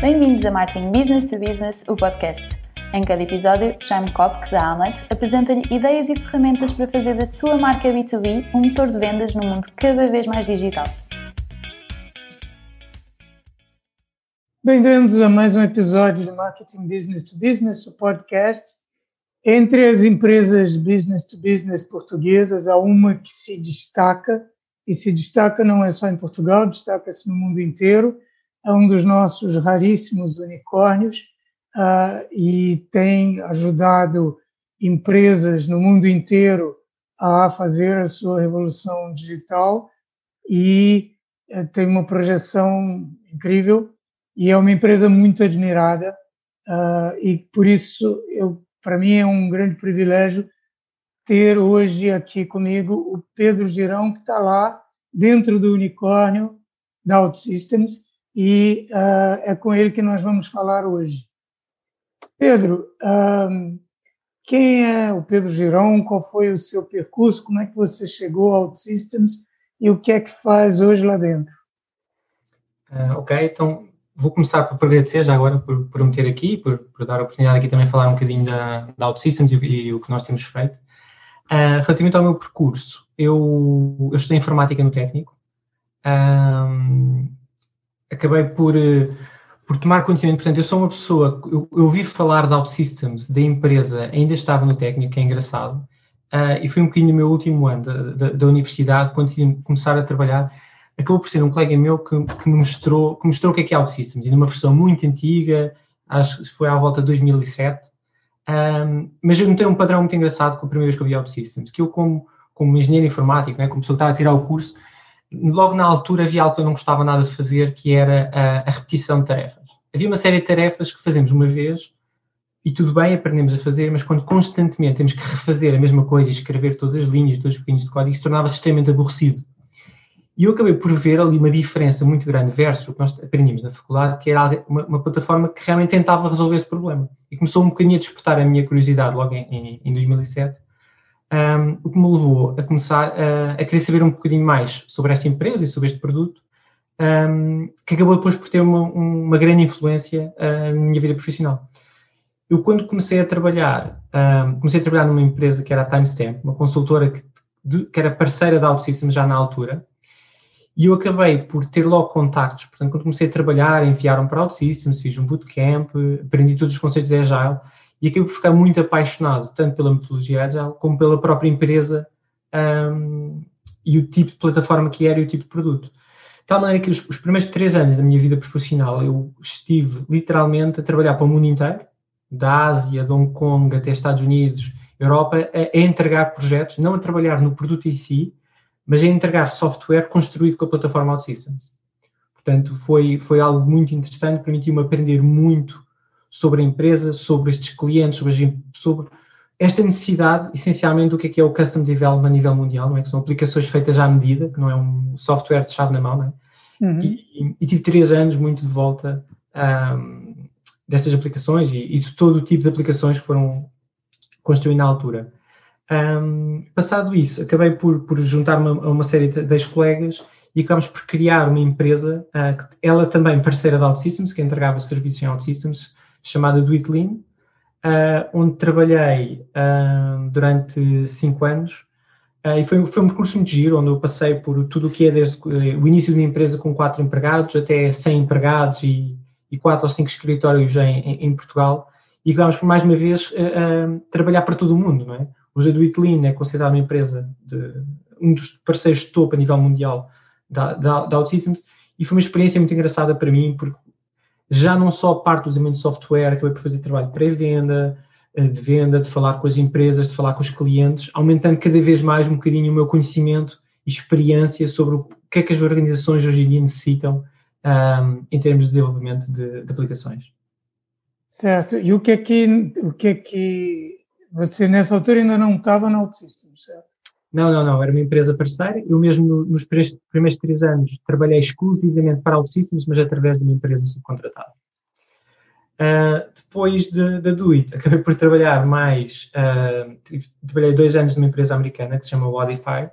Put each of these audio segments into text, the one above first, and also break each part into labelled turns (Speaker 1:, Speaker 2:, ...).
Speaker 1: Bem-vindos a Marketing Business to Business, o podcast. Em cada episódio, Jaime Kopk, da Amlet, apresenta-lhe ideias e ferramentas para fazer da sua marca B2B um motor de vendas num mundo cada vez mais digital.
Speaker 2: Bem-vindos a mais um episódio de Marketing Business to Business, o podcast. Entre as empresas business to business portuguesas, há uma que se destaca, e se destaca não é só em Portugal, destaca-se no mundo inteiro, é um dos nossos raríssimos unicórnios uh, e tem ajudado empresas no mundo inteiro a fazer a sua revolução digital e uh, tem uma projeção incrível e é uma empresa muito admirada uh, e por isso eu para mim é um grande privilégio ter hoje aqui comigo o Pedro Girão que está lá dentro do unicórnio da OutSystems e uh, é com ele que nós vamos falar hoje. Pedro, uh, quem é o Pedro Girão? Qual foi o seu percurso? Como é que você chegou ao OutSystems e o que é que faz hoje lá dentro?
Speaker 3: Uh, ok, então vou começar por agradecer já agora por, por me ter aqui, por, por, dar a oportunidade aqui também falar um bocadinho da, da OutSystems e, e, o que nós temos feito. Uh, relativamente ao meu percurso, eu, eu estudei informática no técnico, um, acabei por, uh, por tomar conhecimento. Portanto, eu sou uma pessoa, eu, eu ouvi falar da OutSystems, da empresa, ainda estava no técnico, é engraçado, uh, e foi um bocadinho no meu último ano da, da, da, universidade, quando decidi começar a trabalhar. Acabou por ser um colega meu que, que me mostrou, que mostrou o que é que é OutSystems, e numa versão muito antiga, acho que foi à volta de 2007. Um, mas eu notei um padrão muito engraçado com a primeira vez que eu vi OutSystems, que eu, como, como engenheiro informático, né, como pessoa que estava a tirar o curso, logo na altura havia algo que eu não gostava nada de fazer, que era a, a, repetição de tarefas. Havia uma série de tarefas que fazemos uma vez e tudo bem, aprendemos a fazer, mas quando constantemente temos que refazer a mesma coisa e escrever todas as linhas, todos os pequenos de código, isso tornava-se extremamente aborrecido. E eu acabei por ver ali uma diferença muito grande versus o que nós aprendíamos na faculdade, que era uma, uma plataforma que realmente tentava resolver esse problema. E começou um bocadinho a despertar a minha curiosidade logo em, em, em 2007 um, o que me levou a começar a, a, querer saber um bocadinho mais sobre esta empresa e sobre este produto, um, que acabou depois por ter uma, uma grande influência uh, na minha vida profissional. Eu, quando comecei a trabalhar, um, comecei a trabalhar numa empresa que era a Timestamp, uma consultora que, de, que era parceira da OutSystems já na altura, e eu acabei por ter logo contactos. Portanto, quando comecei a trabalhar, enviaram para OutSystems, fiz um bootcamp, aprendi todos os conceitos de Agile, e acabei por ficar muito apaixonado, tanto pela metodologia Agile, como pela própria empresa um, e o tipo de plataforma que era e o tipo de produto. De tal maneira que os, os, primeiros três anos da minha vida profissional eu estive literalmente a trabalhar para o mundo inteiro, da Ásia, de Hong Kong até Estados Unidos, Europa, a, a entregar projetos, não a trabalhar no produto em si, mas a entregar software construído com a plataforma OutSystems. Portanto, foi, foi algo muito interessante, permitiu-me aprender muito sobre a empresa, sobre estes clientes, sobre, sobre esta necessidade, essencialmente, do que é, que é o Custom Development a nível mundial, não é? que são aplicações feitas à medida, que não é um software de chave na mão, não é? Uhum. E, e, tive três anos muito de volta um, destas aplicações e, e, de todo o tipo de aplicações que foram construídas na altura. Um, passado isso, acabei por, por juntar-me a uma série de, de colegas e acabamos por criar uma empresa, uh, ela também parceira da OutSystems, que entregava serviços em OutSystems, chamada Do uh, onde trabalhei uh, durante cinco anos. Uh, e foi, foi um percurso muito giro, onde eu passei por tudo o que é desde o início de uma empresa com quatro empregados até 100 empregados e, e quatro ou cinco escritórios em, em, em Portugal. E acabámos por mais uma vez trabalhar para todo o mundo, não é? Hoje a Do é considerada uma empresa de um dos parceiros de topo a nível mundial da, da, da OutSystems e foi uma experiência muito engraçada para mim porque já não só parte do desenvolvimento de software, acabei por fazer trabalho de pré-venda, eh, de venda, de falar com as empresas, de falar com os clientes, aumentando cada vez mais um bocadinho o meu conhecimento e experiência sobre o que é que as organizações hoje em dia necessitam um, em termos de desenvolvimento de, de, aplicações.
Speaker 2: Certo. E o que é que, o que é que você nessa altura ainda não estava na OutSystems, certo?
Speaker 3: Não, não, não. Era uma empresa parceira. Eu mesmo nos primeiros três anos trabalhei exclusivamente para OutSystems, mas através de uma empresa subcontratada. Uh, depois da de, de Doit, acabei por trabalhar mais, uh, trabalhei dois anos numa empresa americana que se chama Wodify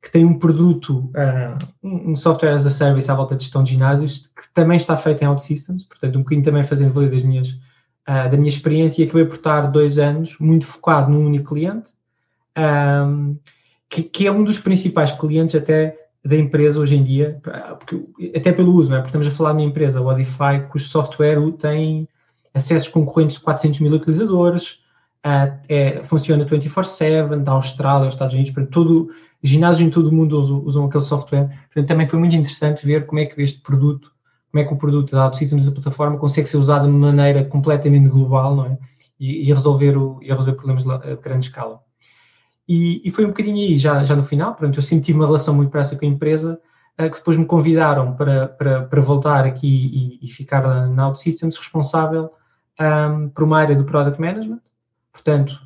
Speaker 3: que tem um produto, uh, um software as a service à volta de gestão de ginásios, que também está feito em OutSystems, portanto, um bocadinho também fazendo valer das minhas, da minha experiência, e acabei por estar dois anos muito focado num único cliente, que, que, é um dos principais clientes até da empresa hoje em dia, porque, até pelo uso, não é? Porque estamos a falar de uma empresa, o Odify, cujo software tem acessos concorrentes de 400 mil utilizadores, uh, é, funciona 24-7, da Austrália aos Estados Unidos, para todo, ginásios em todo o mundo usam, usam, aquele software. Portanto, também foi muito interessante ver como é que este produto, como é que o produto da OutSystems da plataforma consegue ser usado de maneira completamente global, não é? E resolver, o, e resolver problemas de grande escala. E, e, foi um bocadinho aí, já, já no final, portanto, eu senti uma relação muito próxima com a empresa, uh, que depois me convidaram para, para, para voltar aqui e, e ficar na OutSystems responsável um, por uma área do Product Management. Portanto,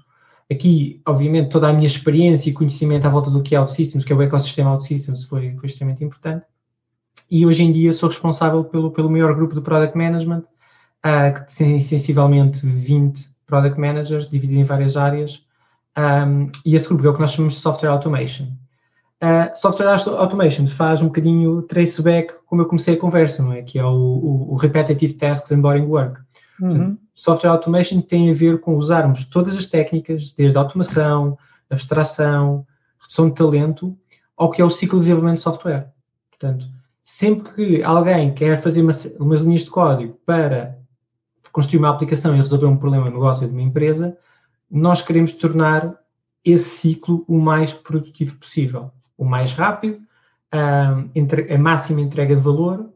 Speaker 3: aqui, obviamente, toda a minha experiência e conhecimento à volta do que é OutSystems, que é o ecossistema OutSystems, foi, foi extremamente importante. E hoje em dia sou responsável pelo, pelo maior grupo de Product Management, uh, que tem sensivelmente 20 Product Managers, dividido em várias áreas. Um, e esse grupo é o que nós chamamos de Software Automation. Uh, software Automation faz um bocadinho traceback, como eu comecei a conversa, não é? Que é o, o, o Repetitive Tasks and Boring Work. Uhum. Software automation tem a ver com usarmos todas as técnicas, desde a automação, abstração, redução de talento, ao que é o ciclo de desenvolvimento de software. Portanto, sempre que alguém quer fazer uma, umas linhas de código para construir uma aplicação e resolver um problema no negócio de uma empresa, nós queremos tornar esse ciclo o mais produtivo possível, o mais rápido, a, a máxima entrega de valor.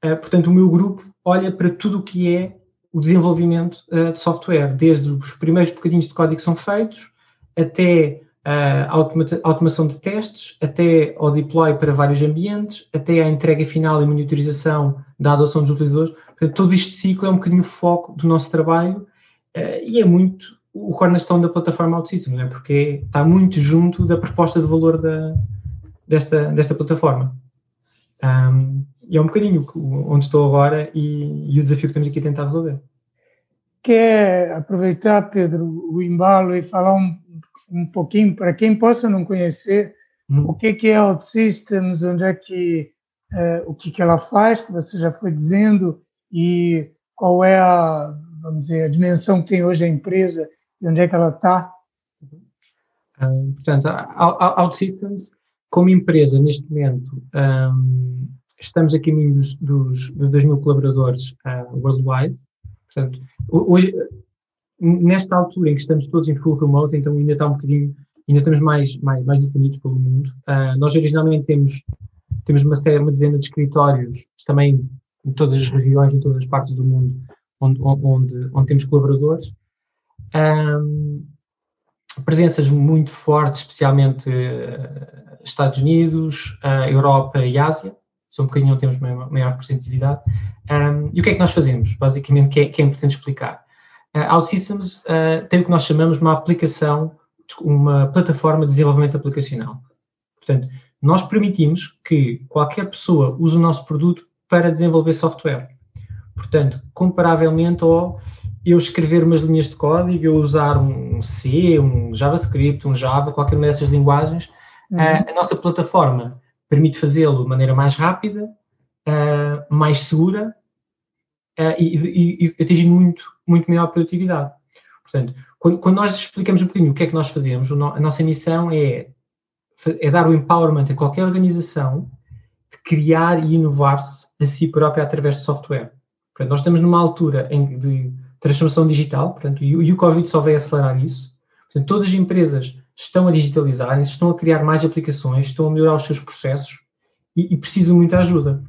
Speaker 3: portanto, o meu grupo olha para tudo o que é o desenvolvimento uh, de software, desde os primeiros bocadinhos de código que são feitos, até a automa automação de testes, até ao deploy para vários ambientes, até à entrega final e monitorização da adoção dos utilizadores. Portanto, todo este ciclo é um bocadinho o foco do nosso trabalho e é muito o cornerstone da plataforma OutSystem, é? porque está muito junto da proposta de valor da, desta, desta plataforma. Um, e é um bocadinho onde estou agora e, e, o desafio que temos aqui a tentar resolver.
Speaker 2: Quer aproveitar, Pedro, o embalo e falar um, um pouquinho, para quem possa não conhecer, hum. o que, que é OutSystems, onde é que, uh, o que, que ela faz, que você já foi dizendo, e qual é a, vamos dizer, a dimensão que tem hoje a empresa e onde é que ela está?
Speaker 3: Um, portanto, a OutSystems, como empresa, neste momento, um, estamos a caminho dos, dos, dos 2 mil colaboradores uh, worldwide. Portanto, hoje, nesta altura em que estamos todos em full remote, então ainda está um bocadinho, ainda estamos mais, mais, mais definidos pelo mundo. Uh, nós originalmente temos, temos uma série, uma dezena de escritórios, também em todas as regiões, em todas as partes do mundo, onde, onde, onde temos colaboradores. Um, presenças muito fortes, especialmente uh, Estados Unidos, uh, Europa e Ásia são um bocadinho onde temos maior, maior representatividade. Um, e o que é que nós fazemos? Basicamente, que é, que é importante explicar. Uh, OutSystems uh, tem o que nós chamamos de uma aplicação, uma plataforma de desenvolvimento aplicacional. Portanto, nós permitimos que qualquer pessoa use o nosso produto para desenvolver software. Portanto, comparavelmente ao eu escrever umas linhas de código, eu usar um C, um JavaScript, um Java, qualquer uma dessas linguagens, uhum. a, a nossa plataforma permite fazê-lo de maneira mais rápida, uh, mais segura uh, e, e, e atingindo muito, muito maior produtividade. Portanto, quando, quando, nós explicamos um bocadinho o que é que nós fazemos, a nossa missão é, é dar o empowerment a qualquer organização de criar e inovar-se a si própria através de software. Portanto, nós estamos numa altura em, de transformação digital, portanto, e, e o Covid só vai acelerar isso. Portanto, todas as empresas estão a digitalizar, estão a criar mais aplicações, estão a melhorar os seus processos e, e precisam de muita ajuda.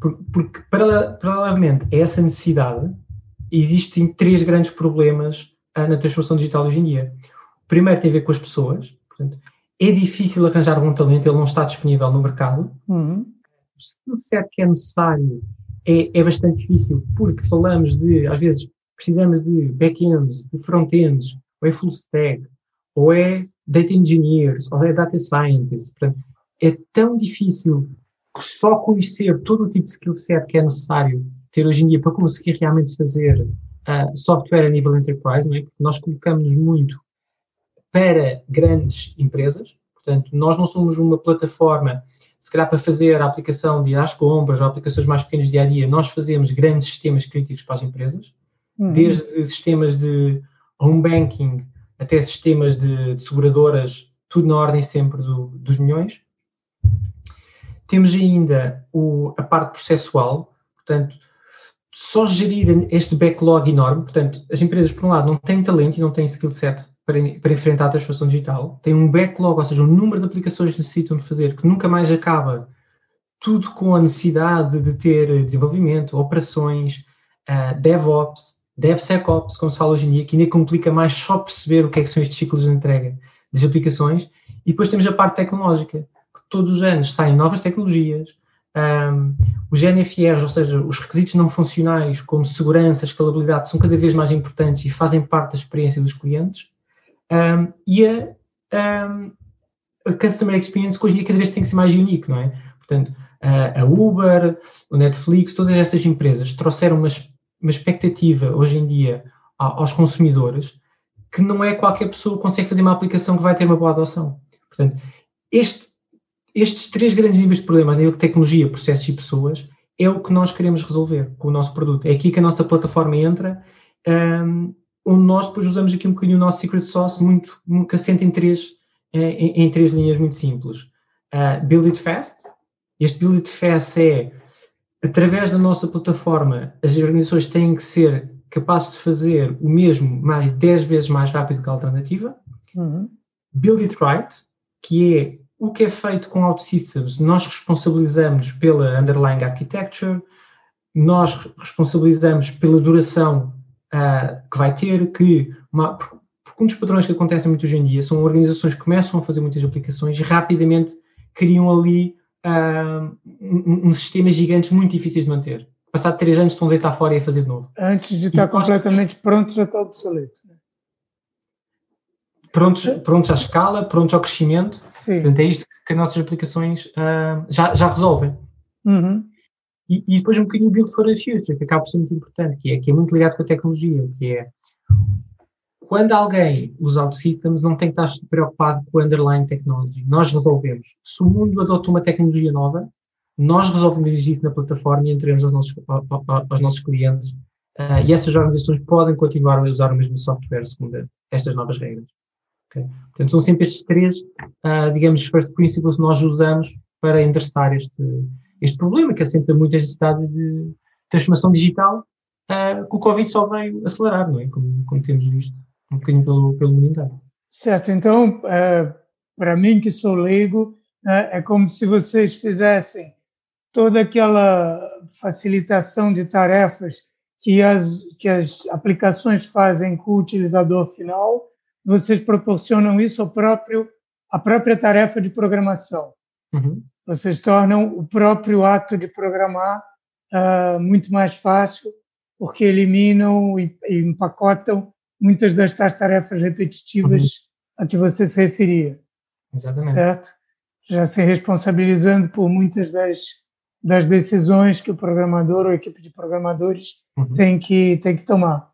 Speaker 3: Porque, porque paralelamente a essa necessidade, existem três grandes problemas ah, na transformação digital hoje em dia. O primeiro tem a ver com as pessoas. Portanto, é difícil arranjar algum talento, ele não está disponível no mercado. Uhum. O skill set que é necessário é, é bastante difícil, porque falamos de, às vezes, precisamos de back-ends, de front-ends, ou é full stack, ou é data engineers ou é data scientists. Portanto, é tão difícil só conhecer todo o tipo de skill set que é necessário ter hoje em dia para conseguir realmente fazer uh, software a nível enterprise, não é? Porque nós colocamos muito para grandes empresas, Portanto, nós não somos uma plataforma, se calhar para fazer a aplicação de às compras ou aplicações mais pequenas dia a dia, nós fazemos grandes sistemas críticos para as empresas, uhum. desde sistemas de home banking até sistemas de, de seguradoras, tudo na ordem sempre do, dos milhões. Temos ainda o, a parte processual, portanto, só gerir este backlog enorme, portanto, as empresas, por um lado, não têm talento e não têm skill set para, para enfrentar a transformação digital, têm um backlog, ou seja, um número de aplicações que necessitam de fazer, que nunca mais acaba, tudo com a necessidade de ter desenvolvimento, operações, uh, DevOps, DevSecOps, como se fala hoje em dia, que ainda complica mais só perceber o que é que são estes ciclos de entrega das aplicações. E depois temos a parte tecnológica, que todos os anos saem novas tecnologias, um, os NFRs, ou seja, os requisitos não funcionais, como segurança, escalabilidade, são cada vez mais importantes e fazem parte da experiência dos clientes. Um, e a, um, a Customer Experience, que hoje em dia cada vez tem que ser mais unique, não é? Portanto, a Uber, o Netflix, todas essas empresas trouxeram uma, uma expectativa hoje em dia aos consumidores que não é qualquer pessoa que consegue fazer uma aplicação que vai ter uma boa adoção. Portanto, este, estes três grandes níveis de problema, a nível de tecnologia, processos e pessoas, é o que nós queremos resolver com o nosso produto. É aqui que a nossa plataforma entra, um, onde nós depois usamos aqui um bocadinho o nosso secret sauce, muito, muito assente em três, em, em três linhas muito simples. Uh, build it fast. Este build it fast é, através da nossa plataforma, as organizações têm que ser capazes de fazer o mesmo mais 10 vezes mais rápido que a alternativa. Uhum. Build it right, que é o que é feito com OutSystems, nós responsabilizamos pela underlying architecture, nós responsabilizamos pela duração uh, que vai ter, que uma, porque um dos padrões que acontecem muito hoje em dia são organizações que começam a fazer muitas aplicações e rapidamente criam ali uh, um, um sistemas gigantes muito difíceis de manter. Passado três anos estão a deitar fora e a fazer de novo.
Speaker 2: Antes de estar e completamente nós... pronto, já está obsoleto. Né?
Speaker 3: Prontos, prontos à escala, prontos ao crescimento. Sim. Portanto, é isto que as nossas aplicações uh, já, já resolvem. Uhum. E, e, depois um bocadinho Build for the Future, que acaba por ser muito importante, que é, que é muito ligado com a tecnologia, que é quando alguém usa OutSystems, não tem que estar preocupado com o underlying technology. Nós resolvemos. Se o mundo adota uma tecnologia nova, nós resolvemos isso na plataforma e entregamos aos nossos, aos nossos clientes. Uh, e essas organizações podem continuar a usar o mesmo software segundo estas novas regras. Okay? Portanto, são sempre estes três, uh, digamos, first principles que nós usamos para endereçar este, este problema, que assenta muitas necessidades de transformação digital, uh, que o Covid só veio acelerar, não é? Como, como temos visto um bocadinho pelo, pelo mundo inteiro.
Speaker 2: Certo, então, uh, para mim que sou leigo, é como se vocês fizessem toda aquela facilitação de tarefas que as, que as aplicações fazem com o utilizador final, vocês proporcionam isso ao próprio, à própria tarefa de programação. Uhum. Vocês tornam o próprio ato de programar uh, muito mais fácil, porque eliminam e, e, empacotam muitas destas tarefas repetitivas uhum. a que você se referia. Exatamente. Certo? Já se responsabilizando por muitas das das decisões que o programador ou a equipe de programadores uhum. tem, que, tem que tomar.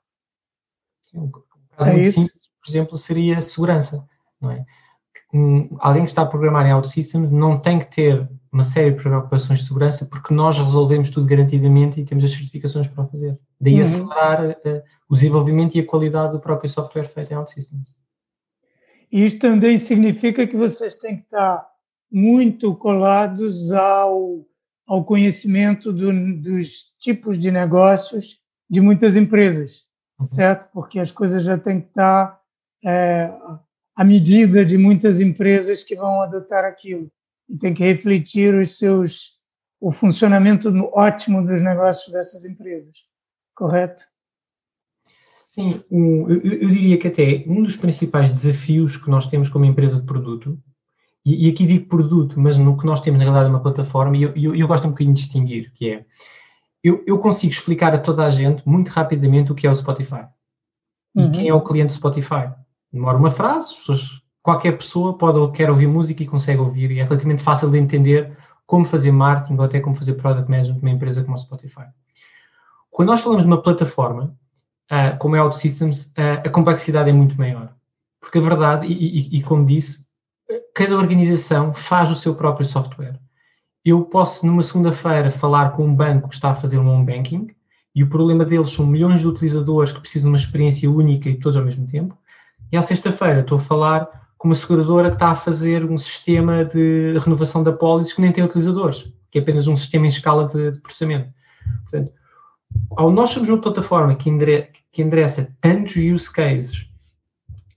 Speaker 3: Sim, um caso é muito isso? simples, por exemplo, seria segurança. Não é? Alguém que está a programar em OutSystems não tem que ter uma série de preocupações de segurança porque nós resolvemos tudo garantidamente e temos as certificações para fazer. Daí uhum. acelerar uh, o desenvolvimento e a qualidade do próprio software feito em OutSystems.
Speaker 2: Isto também significa que vocês têm que estar muito colados ao ao conhecimento do, dos tipos de negócios de muitas empresas, uhum. certo? Porque as coisas já têm que estar é, à medida de muitas empresas que vão adotar aquilo e tem que refletir os seus o funcionamento ótimo dos negócios dessas empresas, correto?
Speaker 3: Sim, eu, eu, diria que até um dos principais desafios que nós temos como empresa de produto e, e, aqui digo produto, mas no que nós temos na realidade é uma plataforma, e eu, eu, eu, gosto um bocadinho de distinguir, que é, eu, eu, consigo explicar a toda a gente, muito rapidamente, o que é o Spotify. E uhum. quem é o cliente do Spotify. Demora uma frase, pessoas, qualquer pessoa pode quer ouvir música e consegue ouvir, e é relativamente fácil de entender como fazer marketing ou até como fazer product management numa empresa como a Spotify. Quando nós falamos de uma plataforma, uh, como é a OutSystems, uh, a complexidade é muito maior. Porque a verdade, e, e, e como disse, cada organização faz o seu próprio software. Eu posso, numa segunda-feira, falar com um banco que está a fazer um home banking e o problema deles são milhões de utilizadores que precisam de uma experiência única e todos ao mesmo tempo. E à sexta-feira estou a falar com uma seguradora que está a fazer um sistema de renovação da pólice que nem tem utilizadores, que é apenas um sistema em escala de, de processamento. Portanto, ao nós somos uma plataforma que, que endereça tantos use cases,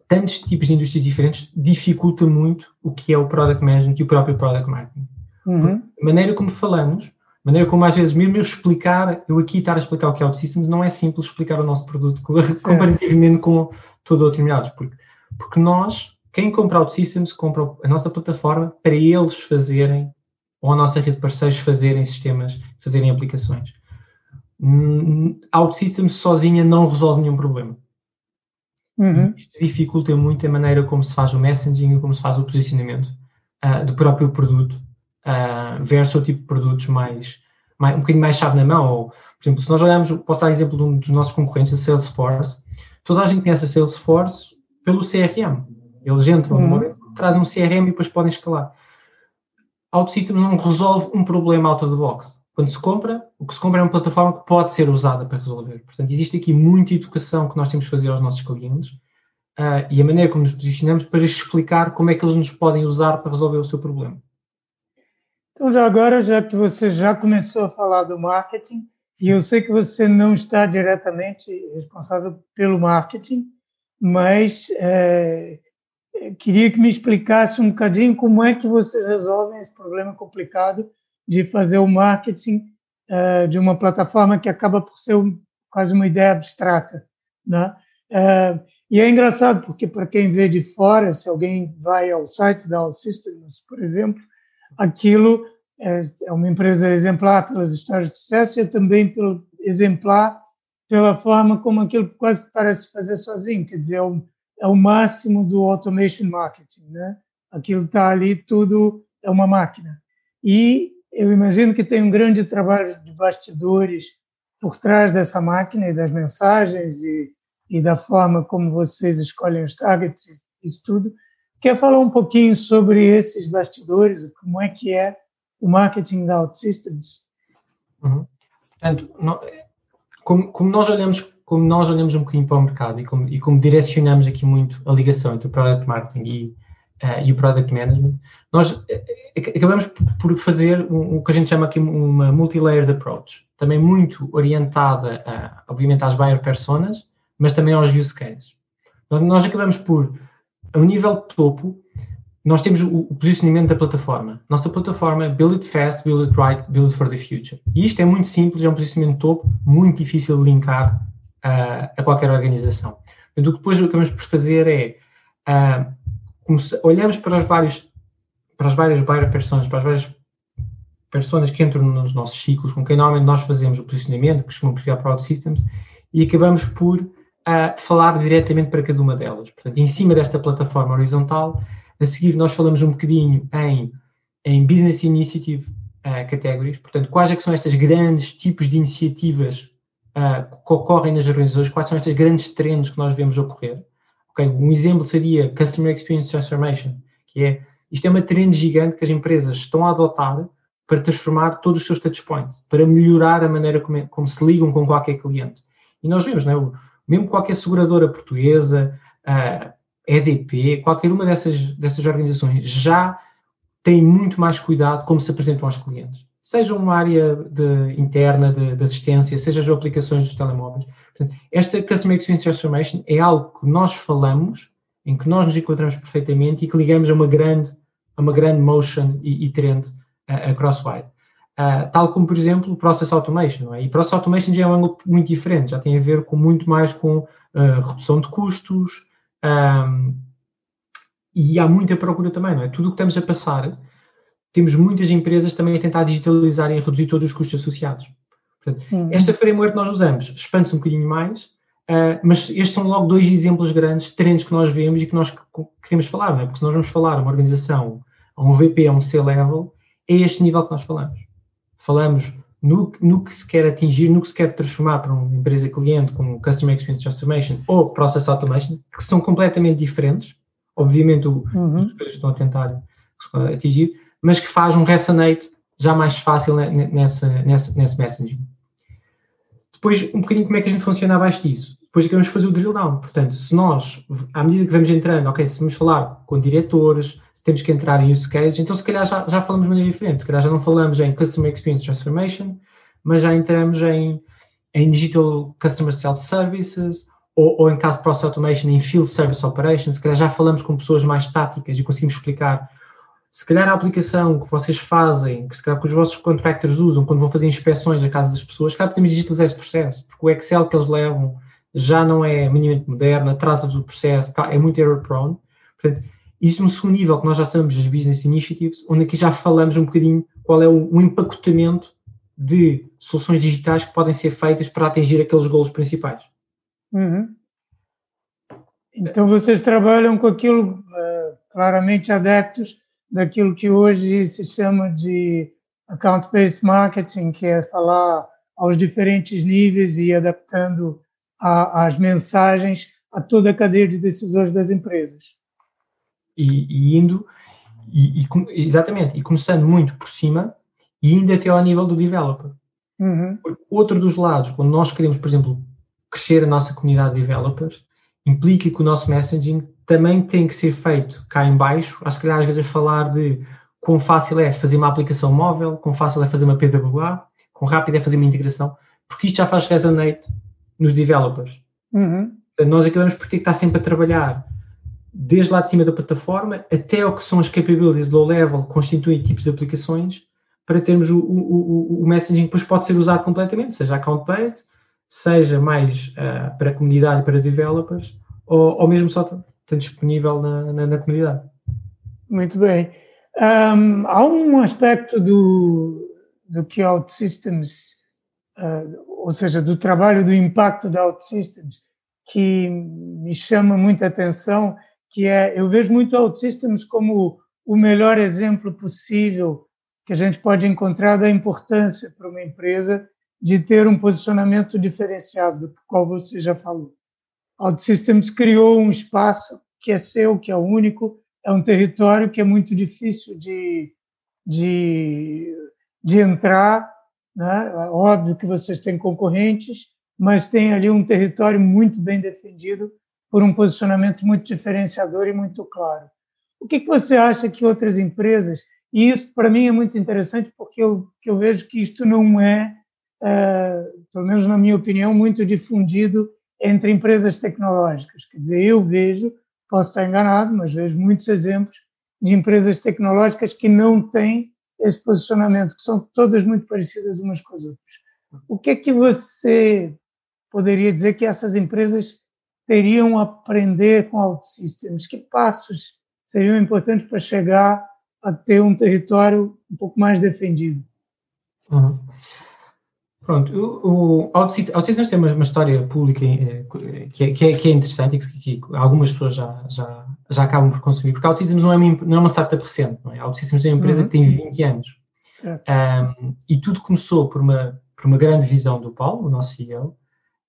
Speaker 3: tantos tipos de indústrias diferentes, dificulta muito o que é o product management e o próprio product marketing. Uhum. A maneira como falamos, a maneira como às vezes mesmo eu explicar, eu aqui estar a explicar o que é OutSystems, não é simples explicar o nosso produto comparativamente com todo outro mercado, porque, porque nós, quem compra OutSystems, compra a nossa plataforma para eles fazerem, ou a nossa rede de parceiros fazerem sistemas, fazerem aplicações. Hum, OutSystems sozinha não resolve nenhum problema. Uhum. Isto dificulta muito a maneira como se faz o messaging e como se faz o posicionamento uh, do próprio produto uh, versus o tipo de produtos mais, mais, um bocadinho mais chave na mão. Ou, por exemplo, se nós olharmos, posso dar exemplo de um dos nossos concorrentes, a Salesforce. Toda a gente conhece a Salesforce pelo CRM. Eles entram uhum. trazem um CRM e depois podem escalar. OutSystems não resolve um problema out of the box. Quando se compra, o que se compra é uma plataforma que pode ser usada para resolver. Portanto, existe aqui muita educação que nós temos que fazer aos nossos clientes uh, e a maneira como nos posicionamos para explicar como é que eles nos podem usar para resolver o seu problema.
Speaker 2: Então, já agora, já que você já começou a falar do marketing, e eu sei que você não está diretamente responsável pelo marketing, mas é, queria que me explicasse um bocadinho como é que você resolve esse problema complicado de fazer o marketing uh, de uma plataforma que acaba por ser quase uma ideia abstrata, né? Uh, e é engraçado porque para quem vê de fora, se alguém vai ao site da All Systems, por exemplo, aquilo é, é uma empresa exemplar pelas histórias de sucesso e é também pelo exemplar pela forma como aquilo quase parece fazer sozinho, quer dizer, é o, é o máximo do automation marketing, né? Aquilo está ali tudo é uma máquina. E eu imagino que tem um grande trabalho de bastidores por trás dessa máquina e das mensagens e, e da forma como vocês escolhem os targets, isso tudo. Quer falar um pouquinho sobre esses bastidores, como é que é o marketing da OutSystems?
Speaker 3: Uhum. Portanto, como, como, nós olhamos, como nós olhamos um bocadinho para o mercado e como, e como direcionamos aqui muito a ligação entre o product marketing e uh, e o Product Management, nós eh, acabamos por fazer o que a gente chama aqui uma multi-layered approach, também muito orientada, a, obviamente, às buyer personas, mas também aos use cases. Nós acabamos por, a um nível de topo, nós temos o, posicionamento da plataforma. Nossa plataforma é Build It Fast, Build It Right, Build It for the Future. E isto é muito simples, é um posicionamento de topo, muito difícil de linkar uh, a qualquer organização. Então, o que depois acabamos por fazer é uh, olhamos para, os vários, para as várias buyer personas, para as várias pessoas que entram nos nossos ciclos, com quem normalmente nós fazemos o posicionamento, que costumamos criar para Systems, e acabamos por uh, falar diretamente para cada uma delas. Portanto, em cima desta plataforma horizontal, a seguir nós falamos um bocadinho em, em Business Initiative uh, categories, portanto, quais é que são estas grandes tipos de iniciativas uh, que ocorrem nas organizações, quais são estes grandes trends que nós vemos ocorrer. Okay? Um exemplo seria Customer Experience Transformation, que é isto é uma trend gigante que as empresas estão a adotar para transformar todos os seus touchpoints, para melhorar a maneira como, é, como se ligam com qualquer cliente. E nós vemos, não é? mesmo qualquer seguradora portuguesa, a EDP, qualquer uma dessas, dessas organizações já tem muito mais cuidado como se apresentam aos clientes. Seja uma área de, interna de, de assistência, seja as aplicações dos telemóveis. Portanto, esta Customer Experience Transformation é algo que nós falamos, em que nós nos encontramos perfeitamente e que ligamos a uma grande, a uma grande motion e, e trend uh, across-wide. Uh, tal como, por exemplo, o Process Automation. É? E Process Automation já é um ângulo muito diferente, já tem a ver com muito mais com uh, redução de custos um, e há muita procura também, não é? Tudo o que estamos a passar, temos muitas empresas também a tentar digitalizar e reduzir todos os custos associados. Portanto. Esta framework que nós usamos expande-se um bocadinho mais, uh, mas estes são logo dois exemplos grandes de trends que nós vemos e que nós queremos falar, não é? Porque se nós vamos falar a uma organização, a um VP, a um C-level, é este nível que nós falamos. Falamos no, no, que se quer atingir, no que se quer transformar para uma empresa cliente como Customer Experience Transformation ou Process Automation, que são completamente diferentes, obviamente o, uhum. as pessoas estão a tentar atingir, mas que faz um resonate já mais fácil nessa, nessa, nesse messaging. Depois, um bocadinho como é que a gente funciona abaixo disso. Depois vamos fazer o drill down. Portanto, se nós, à medida que vamos entrando, ok, se vamos falar com diretores, se temos que entrar em use cases, então se calhar já, já falamos de maneira diferente. Se calhar já não falamos em Customer Experience Transformation, mas já entramos em, em Digital Customer Self-Services, ou, ou, em caso de Process Automation, em Field Service Operations, se calhar já falamos com pessoas mais táticas e conseguimos explicar se calhar a aplicação que vocês fazem, que se calhar que os vossos contractors usam quando vão fazer inspeções na casa das pessoas, se calhar podemos digitalizar esse processo, porque o Excel que eles levam já não é minimamente moderno, atrasa-vos o processo, é muito error prone. Portanto, isso no segundo nível, que nós já sabemos das business initiatives, onde aqui já falamos um bocadinho qual é o, o empacotamento de soluções digitais que podem ser feitas para atingir aqueles golos principais.
Speaker 2: Uhum. Então vocês trabalham com aquilo uh, claramente adeptos daquilo que hoje se chama de account-based marketing, que é falar aos diferentes níveis e adaptando a, as mensagens a toda a cadeia de decisores das empresas.
Speaker 3: E, e indo, e, e, exatamente, e começando muito por cima e indo até ao nível do developer. Uhum. Outro dos lados, quando nós queremos, por exemplo, crescer a nossa comunidade de developers, implica que o nosso messaging também tem que ser feito cá em baixo, acho que às vezes a falar de quão fácil é fazer uma aplicação móvel, quão fácil é fazer uma PWA, quão rápido é fazer uma integração, porque isto já faz resonate nos developers. Uhum. Nós acabamos por ter que estar sempre a trabalhar desde lá de cima da plataforma até o que são as capabilities low level constituem tipos de aplicações para termos o, o, o, o messaging que depois pode ser usado completamente, seja account-based, seja mais uh, para a comunidade e para developers, ou, ou mesmo só está disponível na, na, na comunidade.
Speaker 2: Muito bem. Um, há um aspecto do, do que OutSystems, uh, ou seja, do trabalho, do impacto da OutSystems, que me chama muita atenção, que é, eu vejo muito OutSystems como o melhor exemplo possível que a gente pode encontrar da importância para uma empresa de ter um posicionamento diferenciado, do qual você já falou. OutSystems criou um espaço que é seu, que é único, é um território que é muito difícil de, de, de entrar. Né? É óbvio que vocês têm concorrentes, mas tem ali um território muito bem defendido por um posicionamento muito diferenciador e muito claro. O que, que você acha que outras empresas, e isso para mim é muito interessante porque eu, eu vejo que isto não é, é, pelo menos na minha opinião, muito difundido entre empresas tecnológicas. Quer dizer, eu vejo, posso estar enganado, mas vejo muitos exemplos de empresas tecnológicas que não têm esse posicionamento, que são todas muito parecidas umas com as outras. O que é que você poderia dizer que essas empresas teriam a aprender com OutSystems? Que passos seriam importantes para chegar a ter um território um pouco mais defendido?
Speaker 3: Uhum. Pronto, o, o tem uma, uma, história pública eh, que, é, que, é, que é interessante e que, que, algumas pessoas já, já, já acabam por consumir, porque a Outsystems não é uma, não é uma startup recente, não é? A Outsystems é uma empresa uhum. que tem 20 anos. Um, e tudo começou por uma, por uma grande visão do Paulo, o nosso CEO,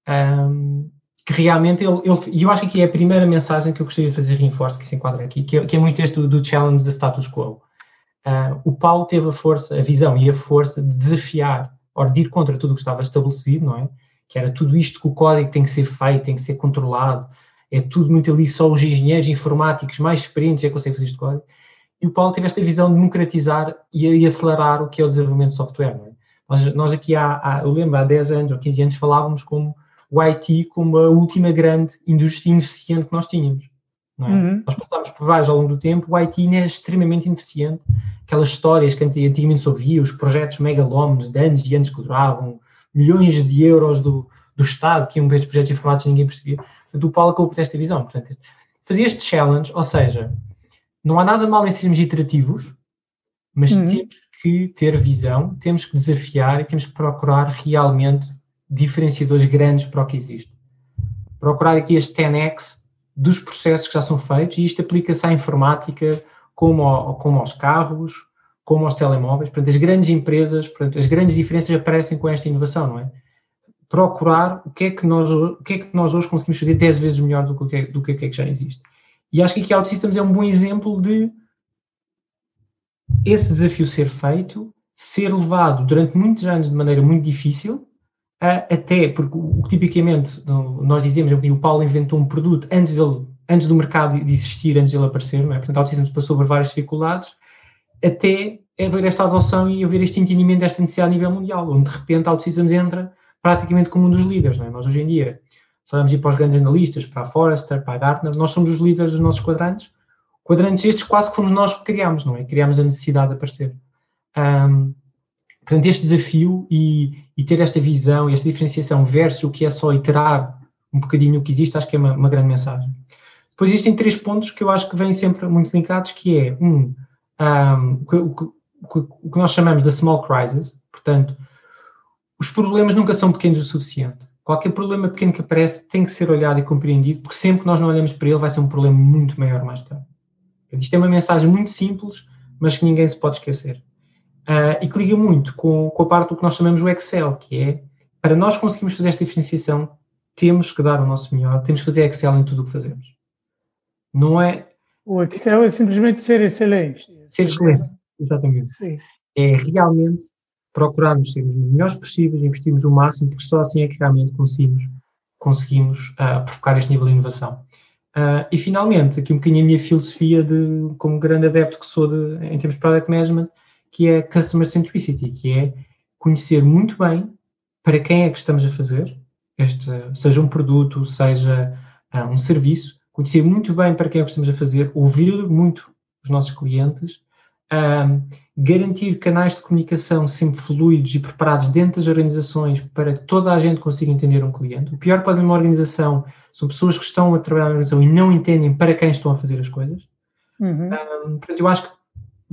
Speaker 3: um, que realmente ele, ele, e eu acho que aqui é a primeira mensagem que eu gostaria de fazer reforço, que se enquadra aqui, que é, que é muito este do, do challenge da status quo. Uh, o Paulo teve a força, a visão e a força de desafiar ou de ir contra tudo o que estava estabelecido, não é? Que era tudo isto que o código tem que ser feito, tem que ser controlado, é tudo muito ali, só os engenheiros informáticos mais experientes é que conseguem fazer este código. E o Paulo teve esta visão de democratizar e, e acelerar o que é o desenvolvimento de software, não é? Nós, nós aqui há, há, eu lembro, há 10 anos ou 15 anos falávamos como o IT como a última grande indústria ineficiente que nós tínhamos. É? Uhum. Nós passámos por vários ao longo do tempo, o IT é extremamente ineficiente. Aquelas histórias que antigamente se ouvia, os projetos megalómanos de anos e anos que duravam, milhões de euros do, do Estado que iam ver estes projetos informáticos e ninguém percebia. Do Paulo acabou por esta visão. Portanto, fazia este challenge, ou seja, não há nada mal em sermos iterativos, mas uhum. temos que ter visão, temos que desafiar e temos que procurar realmente diferenciadores grandes para o que existe. Procurar aqui este 10x dos processos que já são feitos, e isto aplica-se à informática, como, ao, como aos carros, como aos telemóveis. Portanto, as grandes empresas, portanto, as grandes diferenças aparecem com esta inovação, não é? Procurar o que é que nós, o que é que nós hoje conseguimos fazer 10 vezes melhor do que, que, do que é que já existe. E acho que aqui a OutSystems é um bom exemplo de esse desafio ser feito, ser levado durante muitos anos de maneira muito difícil, até porque o que tipicamente nós dizemos, o Paulo inventou um produto antes, dele, antes do mercado de existir, antes dele aparecer, não é? portanto a OutSystems passou por várias dificuldades, até haver esta adoção e haver este entendimento desta necessidade a nível mundial, onde de repente a OutSystems entra praticamente como um dos líderes. Não é? Nós hoje em dia só vamos ir para os grandes analistas, para a Forrester, para a Gartner, nós somos os líderes dos nossos quadrantes. Quadrantes estes quase que fomos nós que criámos, não é? Criámos a necessidade de aparecer. Um, portanto, este desafio e, e, ter esta visão esta diferenciação versus o que é só iterar um bocadinho o que existe, acho que é uma, uma grande mensagem. Depois existem três pontos que eu acho que vêm sempre muito linkados, que é, um, um o, o, o que nós chamamos de small crisis, portanto, os problemas nunca são pequenos o suficiente. Qualquer problema pequeno que aparece tem que ser olhado e compreendido, porque sempre que nós não olhamos para ele vai ser um problema muito maior mais tarde. Isto é uma mensagem muito simples, mas que ninguém se pode esquecer. Uh, e que liga muito com, com a parte do que nós chamamos o Excel, que é, para nós conseguirmos fazer esta diferenciação, temos que dar o nosso melhor, temos que fazer Excel em tudo o que fazemos. Não é...
Speaker 2: O Excel é simplesmente ser excelente.
Speaker 3: Ser excelente, exatamente. Sim. É realmente procurarmos sermos os melhores possíveis, investirmos o máximo, porque só assim é que realmente conseguimos, conseguimos uh, provocar este nível de inovação. Uh, e finalmente, aqui um bocadinho a minha filosofia de, como grande adepto que sou de, em termos de product management, que é customer centricity, que é conhecer muito bem para quem é que estamos a fazer, este, seja um produto, seja uh, um serviço, conhecer muito bem para quem é que estamos a fazer, ouvir muito os nossos clientes um, garantir canais de comunicação sempre fluidos e preparados dentro das organizações para que toda a gente consiga entender um cliente. O pior pode uma organização são pessoas que estão a trabalhar na organização e não entendem para quem estão a fazer as coisas. Uhum. Um, portanto, eu acho que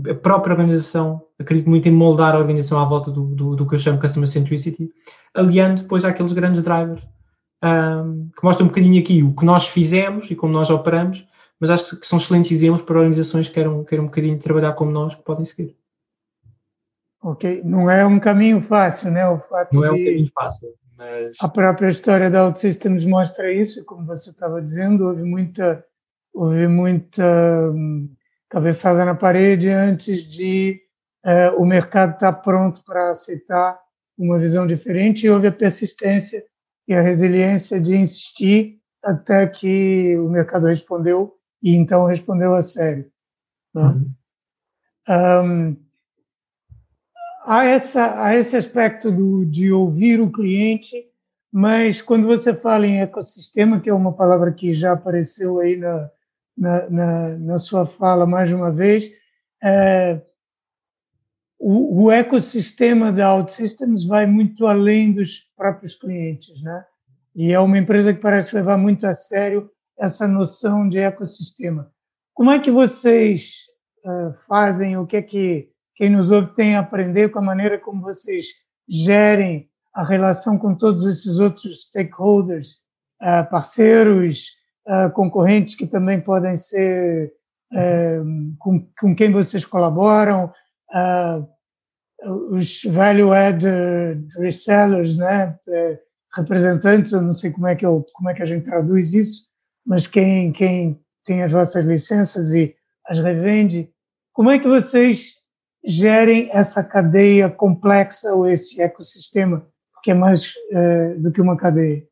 Speaker 3: a própria organização, acredito muito em moldar a organização à volta do, do, do que eu chamo Customer Centricity, aliando depois àqueles grandes drivers um, que mostram um bocadinho aqui o que nós fizemos e como nós operamos, mas acho que são excelentes exemplos para organizações que queiram, queiram um bocadinho trabalhar como nós, que podem seguir.
Speaker 2: Ok, não é um caminho fácil, né? O
Speaker 3: fato não é um caminho fácil, mas...
Speaker 2: A própria história da OutSystems mostra isso, como você estava dizendo, houve muita, houve muita hum, cabeçada na parede antes de uh, o mercado estar tá pronto para aceitar uma visão diferente e houve a persistência e a resiliência de insistir até que o mercado respondeu e então respondeu a sério. Né? Uhum. Um, há, essa, há esse aspecto do, de ouvir o cliente, mas quando você fala em ecossistema, que é uma palavra que já apareceu aí na, na, na, na sua fala mais uma vez, é, o, o, ecossistema da OutSystems vai muito além dos próprios clientes, né? E é uma empresa que parece levar muito a sério essa noção de ecossistema. Como é que vocês uh, fazem? O que é que quem nos ouve tem a aprender com a maneira como vocês gerem a relação com todos esses outros stakeholders, uh, parceiros, uh, concorrentes que também podem ser com, com, quem vocês colaboram, os value-add resellers, né? representantes, eu não sei como é que eu, como é que a gente traduz isso, mas quem, quem tem as vossas licenças e as revende, como é que vocês gerem essa cadeia complexa ou esse ecossistema, que é mais uh, do que uma cadeia?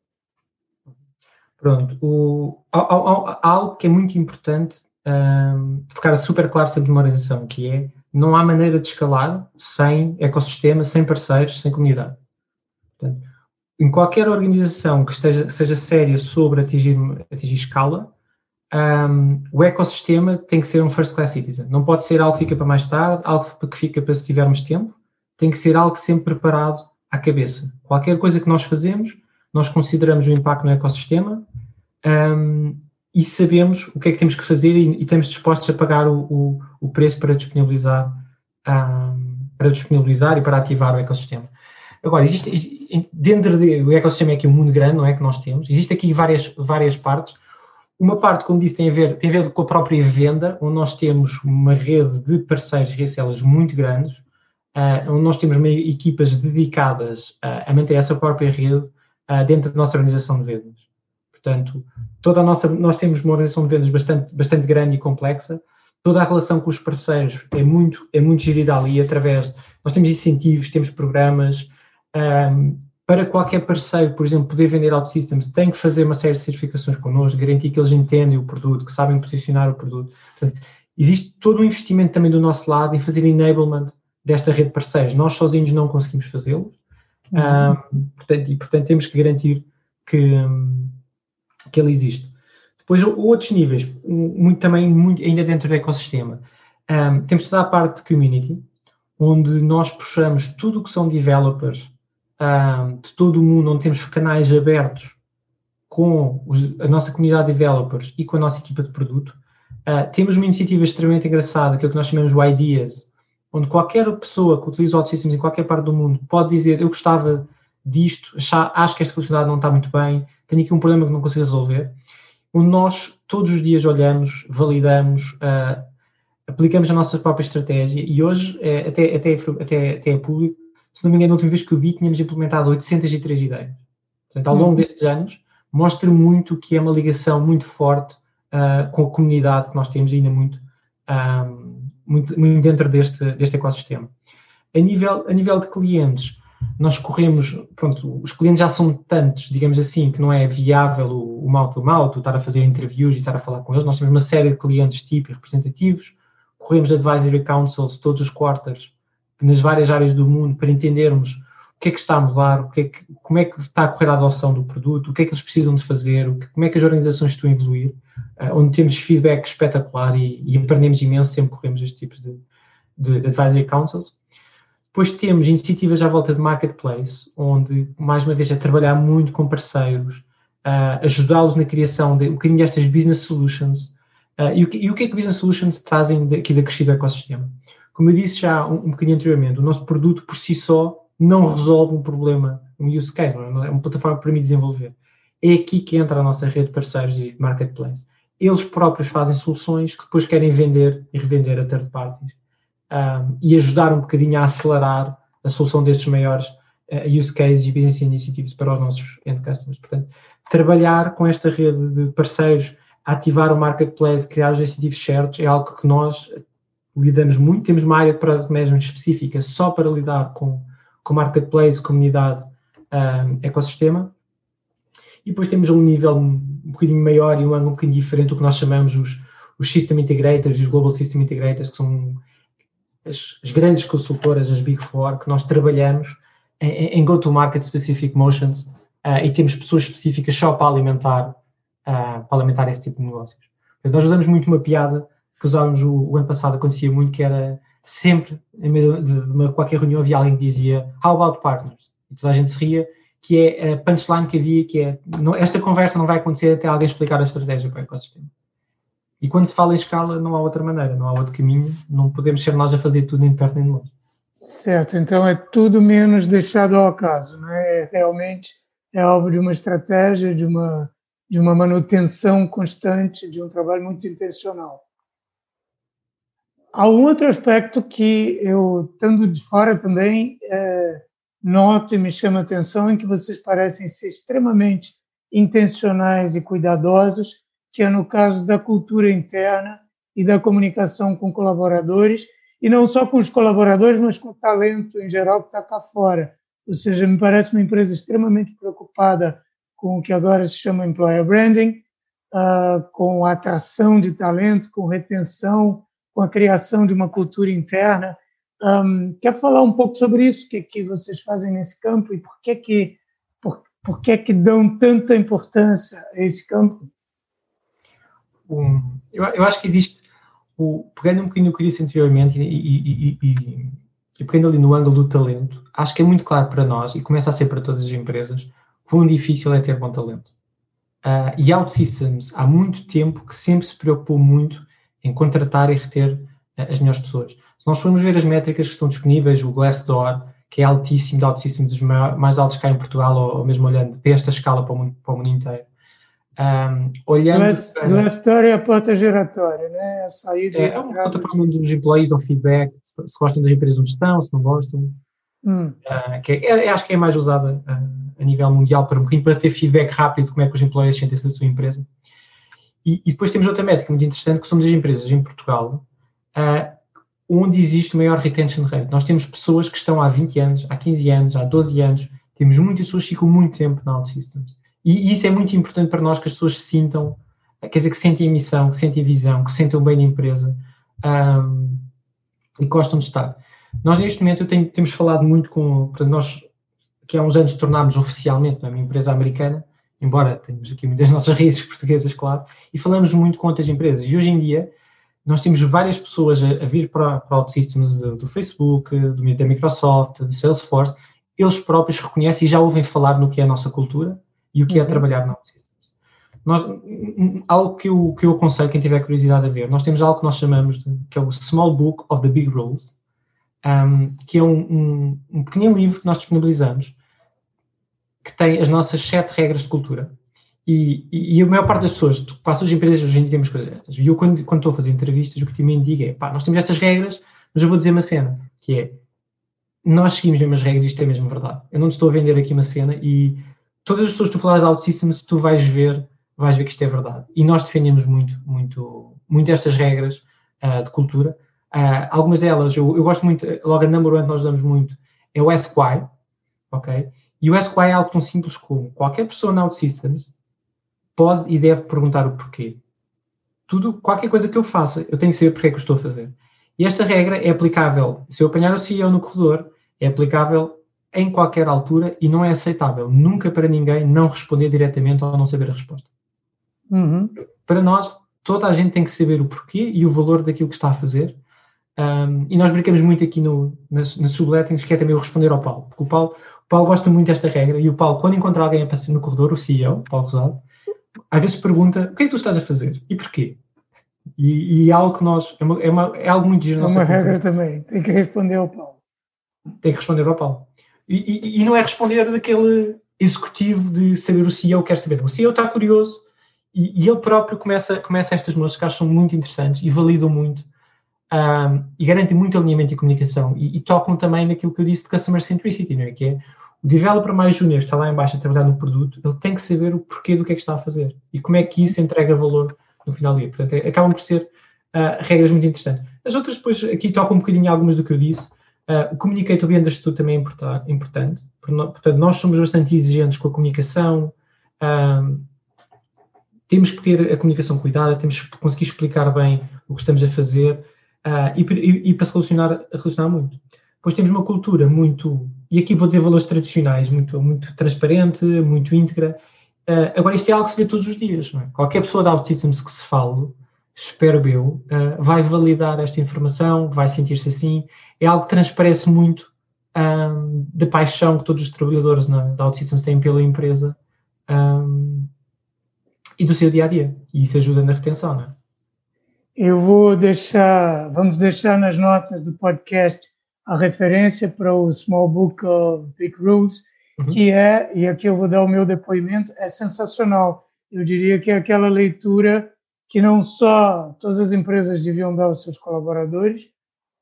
Speaker 3: Pronto, o, há, algo que é muito importante um, ficar super claro sempre numa organização, que é não há maneira de escalar sem ecossistema, sem parceiros, sem comunidade. Portanto, em qualquer organização que esteja, seja séria sobre atingir, atingir escala, um, o ecossistema tem que ser um first class citizen. Não pode ser algo que fica para mais tarde, algo que fica para se tivermos tempo. Tem que ser algo sempre preparado à cabeça. Qualquer coisa que nós fazemos, nós consideramos o impacto no ecossistema um, e sabemos o que é que temos que fazer e, e estamos dispostos a pagar o, o, o preço para disponibilizar, um, para disponibilizar e para ativar o ecossistema. Agora, existe, dentro do ecossistema é aqui um mundo grande, não é, que nós temos, existe aqui várias, várias partes. Uma parte, como disse, tem a, ver, tem a ver com a própria venda, onde nós temos uma rede de parceiros resellers muito grandes, uh, onde nós temos equipas dedicadas uh, a manter essa própria rede uh, dentro da nossa organização de vendas. Portanto, toda a nossa, nós temos uma organização de vendas bastante, bastante grande e complexa. Toda a relação com os parceiros é muito, é muito gerida ali através. Nós temos incentivos, temos programas. Um, para qualquer parceiro, por exemplo, poder vender OutSystems, tem que fazer uma série de certificações connosco, garantir que eles entendem o produto, que sabem posicionar o produto. Portanto, existe todo um investimento também do nosso lado em fazer enablement desta rede de parceiros. Nós sozinhos não conseguimos fazê-lo. Uhum. Um, portanto, e, portanto, temos que garantir que, que ele existe. Depois, outros níveis, muito, também muito, ainda dentro do ecossistema. Um, temos toda a parte de community, onde nós puxamos tudo o que são developers um, de todo o mundo, onde temos canais abertos com os, a nossa comunidade de developers e com a nossa equipa de produto. Uh, temos uma iniciativa extremamente engraçada, que é o que nós chamamos de Ideas, onde qualquer pessoa que utiliza o OutSystems em qualquer parte do mundo pode dizer eu gostava disto, acho que esta funcionalidade não está muito bem, tenho aqui um problema que não consigo resolver, onde nós todos os dias olhamos, validamos, uh, aplicamos a nossa própria estratégia e hoje, é, até, até, até, até é público, se não me engano, a última vez que eu vi, tínhamos implementado 803 ideias. Portanto, ao longo hum. destes anos, mostra muito que é uma ligação muito forte uh, com a comunidade que nós temos ainda muito, um, muito, muito, dentro deste, deste ecossistema. A nível, a nível de clientes, nós corremos, pronto, os clientes já são tantos, digamos assim, que não é viável o, o mouth to mouth, estar a fazer interviews e estar a falar com eles. Nós temos uma série de clientes tipo e representativos, corremos advisory councils todos os quarters nas várias áreas do mundo para entendermos o que é que está a mudar, o que é que, como é que está a correr a adoção do produto, o que é que eles precisam de fazer, o que, como é que as organizações estão a evoluir, uh, onde temos feedback espetacular e, e, aprendemos imenso, sempre corremos estes tipos de, de, de advisory councils. Depois temos iniciativas à volta de marketplace, onde, mais uma vez, é trabalhar muito com parceiros, uh, ajudá-los na criação de um bocadinho destas business solutions. Uh, e, o que, e, o que, é que business solutions trazem aqui da crescida do ecossistema? Como eu disse já um, um bocadinho anteriormente, o nosso produto por si só não resolve um problema, um use case, é? é uma plataforma para mim desenvolver. É aqui que entra a nossa rede de parceiros e marketplace. Eles próprios fazem soluções que depois querem vender e revender a third parties um, e ajudar um bocadinho a acelerar a solução destes maiores uh, use cases e business initiatives para os nossos end customers. Portanto, trabalhar com esta rede de parceiros, ativar o marketplace, criar os incentivos certos, é algo que nós lidamos muito. Temos uma área de product management específica só para lidar com, com marketplace, comunidade, um, ecossistema. E depois temos um nível um bocadinho maior e um ângulo um bocadinho diferente, do que nós chamamos os, os System Integrators e os Global System Integrators, que são as, as, grandes consultoras, as Big Four, que nós trabalhamos em, em go-to-market specific motions uh, e temos pessoas específicas só para alimentar, uh, para alimentar esse tipo de negócios. Nós usamos muito uma piada que usávamos o, o, ano passado, acontecia muito, que era sempre, em meio de, qualquer reunião, havia alguém que dizia How about partners? E toda a gente se ria, que é a punchline que havia, que é não, esta conversa não vai acontecer até alguém explicar a estratégia para o ecossistema. E quando se fala em escala, não há outra maneira, não há outro caminho, não podemos ser nós a fazer tudo de perto nem de longe.
Speaker 2: Certo, então é tudo menos deixado ao acaso, não é? é realmente é alvo de uma estratégia, de uma, de uma manutenção constante, de um trabalho muito intencional. Há um outro aspecto que eu, estando de fora também, é, noto e me chama a atenção, em que vocês parecem ser extremamente intencionais e cuidadosos que é no caso da cultura interna e da comunicação com colaboradores, e não só com os colaboradores, mas com o talento em geral que está cá fora. Ou seja, me parece uma empresa extremamente preocupada com o que agora se chama employer branding, uh, com a atração de talento, com retenção, com a criação de uma cultura interna. Um, quer falar um pouco sobre isso? O que, que vocês fazem nesse campo e por que que por, por que que dão tanta importância a esse campo?
Speaker 3: Um, eu, eu, acho que existe, o, pegando um bocadinho o que disse anteriormente e, e, e, e, pegando ali no ângulo do talento, acho que é muito claro para nós, e começa a ser para todas as empresas, quão difícil é ter bom talento. Uh, e OutSystems, há muito tempo que sempre se preocupou muito em contratar e reter uh, as melhores pessoas. Se nós formos ver as métricas que estão disponíveis, o Glassdoor, que é altíssimo de OutSystems, os mais altos cá em Portugal, ou, ou mesmo olhando para esta escala para o mundo, para o mundo inteiro,
Speaker 2: um, olhando Glass, para... Glassdoor é a porta giratória, né? a saída
Speaker 3: é, é uma plataforma onde os employees dão feedback, se gostam das empresas onde estão, se não gostam. Hum. Uh, que é, é, acho que é mais usada uh, a nível mundial para um bocadinho para ter feedback rápido de como é que os employees sentem-se da sua empresa. E, e, depois temos outra métrica muito interessante, que somos as empresas em Portugal, uh, onde existe o maior retention rate. Nós temos pessoas que estão há 20 anos, há 15 anos, há 12 anos, temos muitas pessoas que ficam muito tempo na OutSystems. E, isso é muito importante para nós, que as pessoas se sintam, quer dizer, que sentem a missão, que sentem a visão, que sentem o bem da empresa um, e gostam de estar. Nós, neste momento, tenho, temos falado muito com, portanto, nós, que há uns anos tornámos oficialmente é, uma empresa americana, embora tenhamos aqui muitas nossas raízes portuguesas, claro, e falamos muito com outras empresas. E hoje em dia, nós temos várias pessoas a, a vir para, para OutSystems do, do Facebook, do, da Microsoft, do Salesforce, eles próprios reconhecem e já ouvem falar no que é a nossa cultura e o que é uhum. trabalhar na OutSystems. Nós, algo que eu, que eu aconselho quem tiver curiosidade a ver, nós temos algo que nós chamamos de, que é o Small Book of the Big Rules, um, que é um, um, um pequenino livro que nós disponibilizamos, que tem as nossas sete regras de cultura. E, e, e, a maior parte das pessoas, quase as empresas hoje em dia temos coisas destas. E eu, quando, quando estou a fazer entrevistas, o que também digo é: pá, nós temos estas regras, mas eu vou dizer uma cena, que é: nós seguimos mesmo as regras, isto é mesmo verdade. Eu não te estou a vender aqui uma cena e todas as pessoas que tu falas de OutSystems, tu vais ver, vais ver que isto é verdade. E nós defendemos muito, muito, muito estas regras uh, de cultura. Uh, algumas delas, eu, eu, gosto muito, logo a number one que nós damos muito, é o SQI, ok? E o SQI é algo tão simples como qualquer pessoa na OutSystems pode e deve perguntar o porquê. Tudo, qualquer coisa que eu faça, eu tenho que saber porque é que eu estou a fazer. E esta regra é aplicável, se eu apanhar o CEO no corredor, é aplicável em qualquer altura e não é aceitável nunca para ninguém não responder diretamente ou não saber a resposta. Uhum. Para nós, toda a gente tem que saber o porquê e o valor daquilo que está a fazer. Um, e nós brincamos muito aqui no, nas, nas sublettings, que é também o responder ao Paulo. Porque o Paulo, o Paulo gosta muito desta regra e o Paulo, quando encontra alguém a passar no corredor, o CEO, Paulo Rosado, às vezes pergunta o que é que tu estás a fazer e porquê? E, e é algo que nós, é, uma, é, uma, é algo muito giro.
Speaker 2: É uma regra também, tem que responder ao Paulo.
Speaker 3: Tem que responder ao Paulo. E, e, não é responder daquele executivo de saber o CEO quer saber. O CEO está curioso e, e ele próprio começa, começa estas moças que acham muito interessantes e validam muito um, e garantem muito alinhamento e comunicação e, tocam também naquilo que eu disse de customer centricity, não é? Que é o developer mais júnior está lá embaixo a trabalhar no produto, ele tem que saber o porquê do que é que está a fazer e como é que isso entrega valor no final do dia. Portanto, é, acabam por ser uh, regras muito interessantes. As outras, depois, aqui tocam um bocadinho algumas do que eu disse. Uh, o communicate understood também é importante. Portanto, nós somos bastante exigentes com a comunicação. Uh, temos que ter a comunicação cuidada, temos que conseguir explicar bem o que estamos a fazer uh, e, e, e, para se relacionar, relacionar muito. Depois temos uma cultura muito, e aqui vou dizer valores tradicionais, muito, muito transparente, muito íntegra. Uh, agora, isto é algo que se vê todos os dias. É? Qualquer pessoa da OutSystems que se fale, espero eu, uh, vai validar esta informação, vai sentir-se assim. É algo que transparece muito um, da paixão que todos os trabalhadores na, da OutSystems têm pela empresa um, e do seu dia a dia. E isso ajuda na retenção, não é?
Speaker 2: Eu vou deixar, vamos deixar nas notas do podcast a referência para o Small Book of Big Rules, uhum. que é, e aqui eu vou dar o meu depoimento, é sensacional. Eu diria que é aquela leitura que não só todas as empresas deviam dar aos seus colaboradores,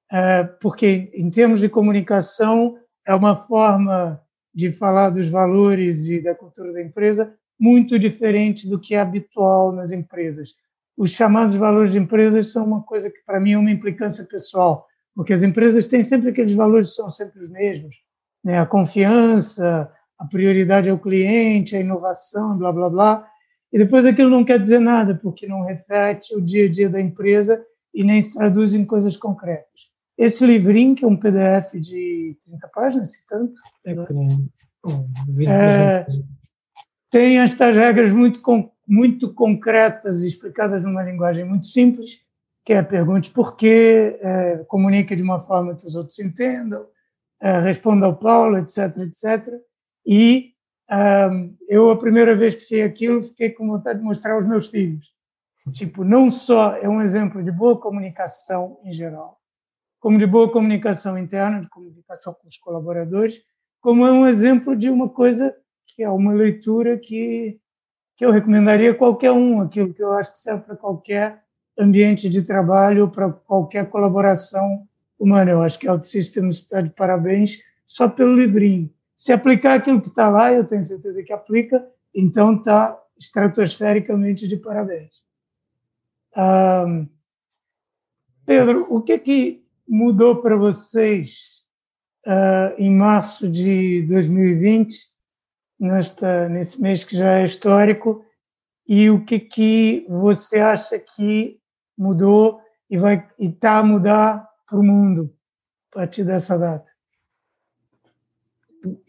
Speaker 2: é, porque em termos de comunicação é uma forma de falar dos valores e da cultura da empresa muito diferente do que é habitual nas empresas. Os chamados valores de empresas são uma coisa que para mim é uma implicância pessoal porque as empresas têm sempre aqueles valores que são sempre os mesmos, né? A confiança, a prioridade ao cliente, a inovação, blá blá blá. E depois aquilo não quer dizer nada, porque não reflete o dia a dia da empresa e nem se traduz em coisas concretas. Esse livrinho, que é um PDF de 30 páginas, se tanto, é, é, tem estas regras muito, muito concretas e explicadas numa linguagem muito simples, que é pergunte por quê, é, comunique de uma forma que os outros entendam, é, responda ao Paulo, etc, etc. E um, eu, a primeira vez que fiz aquilo, fiquei com vontade de mostrar aos meus filhos. Tipo, não só é um exemplo de boa comunicação em geral, como de boa comunicação interna, de comunicação com os colaboradores, como é um exemplo de uma coisa que é uma leitura que, que eu recomendaria a qualquer um, aquilo que eu acho que serve para qualquer ambiente de trabalho para qualquer colaboração humana. Eu acho que a OutSystems está de parabéns só pelo livrinho. Se aplicar aquilo que está lá, eu tenho certeza que aplica, então está estratosfericamente de parabéns. Um, Pedro, o que que mudou para vocês uh, em março de 2020, nesta, nesse mês que já é histórico, e o que que você acha que mudou e está a mudar para o mundo a partir dessa data?